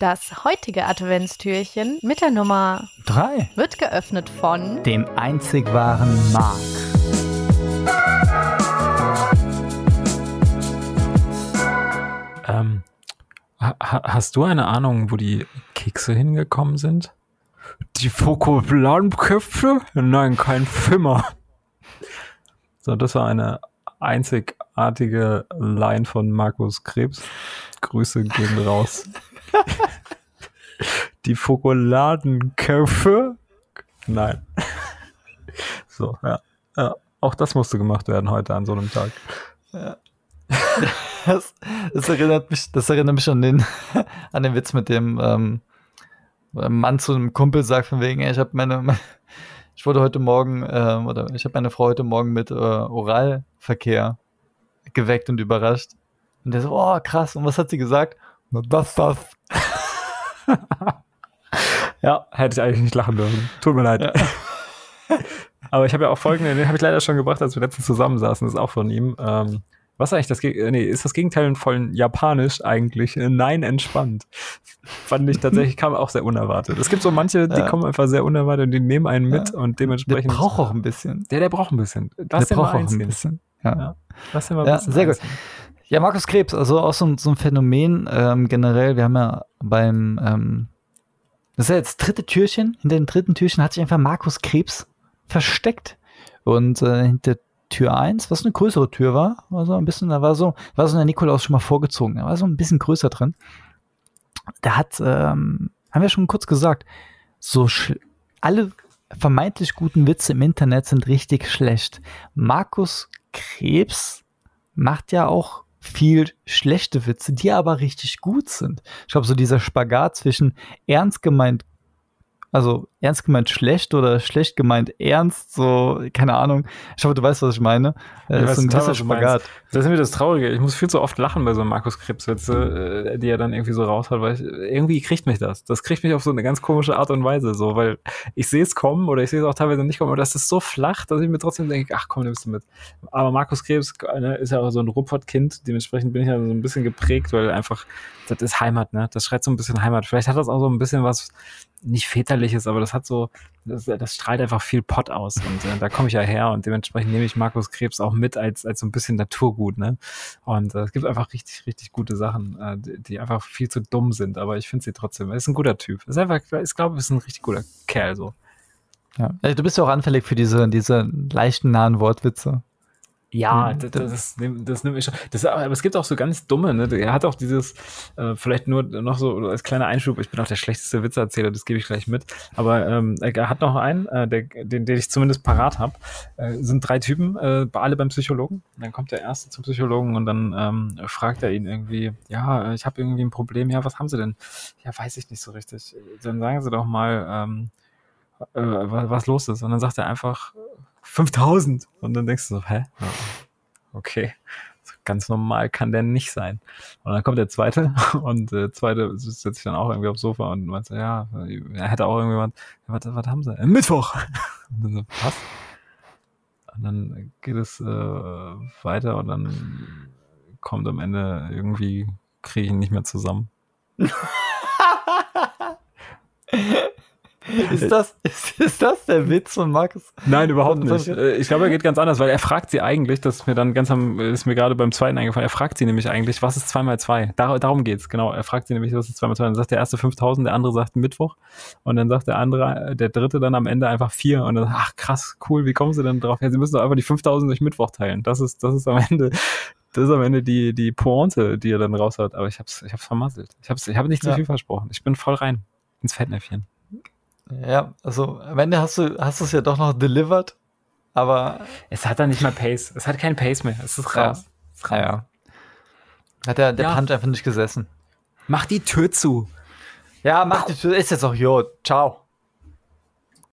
Das heutige Adventstürchen mit der Nummer 3 wird geöffnet von dem einzig wahren Mark. Ähm, ha hast du eine Ahnung, wo die Kekse hingekommen sind? Die Fokolanköpfe? Nein, kein Fimmer. So, das war eine einzigartige Line von Markus Krebs. Grüße gehen raus. Die Fokoladenköpfe? Nein. So, ja. ja. Auch das musste gemacht werden heute an so einem Tag. Ja. Das, das, erinnert mich, das erinnert mich an den, an den Witz mit dem ähm, Mann zu einem Kumpel sagt von wegen, ey, ich habe meine, ich wurde heute Morgen ähm, oder ich habe meine Frau heute Morgen mit äh, Oralverkehr geweckt und überrascht. Und der so, oh krass, und was hat sie gesagt? Na, das, das. ja, hätte ich eigentlich nicht lachen dürfen. Tut mir leid. Ja. Aber ich habe ja auch folgenden, den habe ich leider schon gebracht, als wir letztens zusammensaßen, das ist auch von ihm. Ähm, was ist eigentlich das, äh, nee, ist das Gegenteil von Japanisch eigentlich? Äh, nein, entspannt. Fand ich tatsächlich, kam auch sehr unerwartet. Es gibt so manche, die ja. kommen einfach sehr unerwartet und die nehmen einen mit ja. und dementsprechend. Der braucht auch ein bisschen. Der, der braucht ein bisschen. Das der braucht auch ein bisschen. Ja. ja. Lass den mal ein bisschen. Sehr gut. Ja, Markus Krebs, also auch so, so ein Phänomen ähm, generell. Wir haben ja beim, ähm, das ist ja jetzt das dritte Türchen. Hinter dem dritten Türchen hat sich einfach Markus Krebs versteckt. Und äh, hinter Tür 1, was eine größere Tür war, war so ein bisschen, da war so, war so der Nikolaus schon mal vorgezogen, da war so ein bisschen größer drin. Da hat, ähm, haben wir schon kurz gesagt, so alle vermeintlich guten Witze im Internet sind richtig schlecht. Markus Krebs macht ja auch viel schlechte Witze, die aber richtig gut sind. Ich glaube, so dieser Spagat zwischen ernst gemeint also ernst gemeint schlecht oder schlecht gemeint ernst, so, keine Ahnung. Ich hoffe, du weißt, was ich meine. Äh, das ist ein gewisser Spagat. Das ist mir das Traurige. Ich muss viel zu oft lachen bei so Markus Krebs-Witze, äh, die er dann irgendwie so raushaut, weil ich, irgendwie kriegt mich das. Das kriegt mich auf so eine ganz komische Art und Weise, so, weil ich sehe es kommen oder ich sehe es auch teilweise nicht kommen, aber das ist so flach, dass ich mir trotzdem denke, ach komm, nimmst du mit. Aber Markus Krebs ne, ist ja auch so ein Ruppert-Kind, dementsprechend bin ich ja so ein bisschen geprägt, weil einfach, das ist Heimat, ne? Das schreit so ein bisschen Heimat. Vielleicht hat das auch so ein bisschen was, nicht väterliches, aber das hat so, das, das strahlt einfach viel Pott aus und äh, da komme ich ja her und dementsprechend nehme ich Markus Krebs auch mit als, als so ein bisschen Naturgut, ne? Und äh, es gibt einfach richtig, richtig gute Sachen, äh, die, die einfach viel zu dumm sind, aber ich finde sie trotzdem, er ist ein guter Typ. Ist einfach, ich glaube, ist ein richtig guter Kerl so. Ja. Also du bist ja auch anfällig für diese, diese leichten, nahen Wortwitze. Ja, das, das, das, das nimmt mich schon. Das, aber es gibt auch so ganz dumme, ne? Er hat auch dieses, äh, vielleicht nur noch so als kleiner Einschub, ich bin auch der schlechteste Witzerzähler, das gebe ich gleich mit. Aber ähm, er hat noch einen, äh, der, den, den ich zumindest parat habe. Äh, sind drei Typen, äh, alle beim Psychologen. Dann kommt der erste zum Psychologen und dann ähm, fragt er ihn irgendwie, ja, ich habe irgendwie ein Problem, ja, was haben sie denn? Ja, weiß ich nicht so richtig. Dann sagen sie doch mal, ähm, äh, was los ist. Und dann sagt er einfach, 5000. Und dann denkst du so, hä? Okay. Ganz normal kann der nicht sein. Und dann kommt der zweite und der zweite setzt sich dann auch irgendwie aufs Sofa und meint so, ja, er hätte auch irgendjemand, was, was haben sie? Äh, Mittwoch! Und dann so, was? Und dann geht es äh, weiter und dann kommt am Ende irgendwie, kriege ich ihn nicht mehr zusammen. Ist das, ist, ist, das der Witz von Markus? Nein, überhaupt nicht. Äh, ich glaube, er geht ganz anders, weil er fragt sie eigentlich, das ist mir dann ganz am, ist mir gerade beim zweiten eingefallen, er fragt sie nämlich eigentlich, was ist 2 mal 2? Dar, darum geht's, genau. Er fragt sie nämlich, was ist 2 mal 2? Dann sagt der erste 5000, der andere sagt Mittwoch. Und dann sagt der andere, der dritte dann am Ende einfach 4. Und dann, ach krass, cool, wie kommen sie denn drauf? Ja, sie müssen doch einfach die 5000 durch Mittwoch teilen. Das ist, das ist am Ende, das ist am Ende die, die Pointe, die er dann raushaut. Aber ich hab's, ich hab's vermasselt. Ich hab's, ich habe nicht zu ja. viel versprochen. Ich bin voll rein ins Fettnäpfchen. Ja, also am Ende hast du hast es ja doch noch delivered, aber es hat dann nicht mal Pace. Es hat keinen Pace mehr. Es ist raus. Ja, ja. Hat der, der ja. Punch einfach nicht gesessen. Mach die Tür zu. Ja, mach die Tür. Ist jetzt auch, jo, ciao.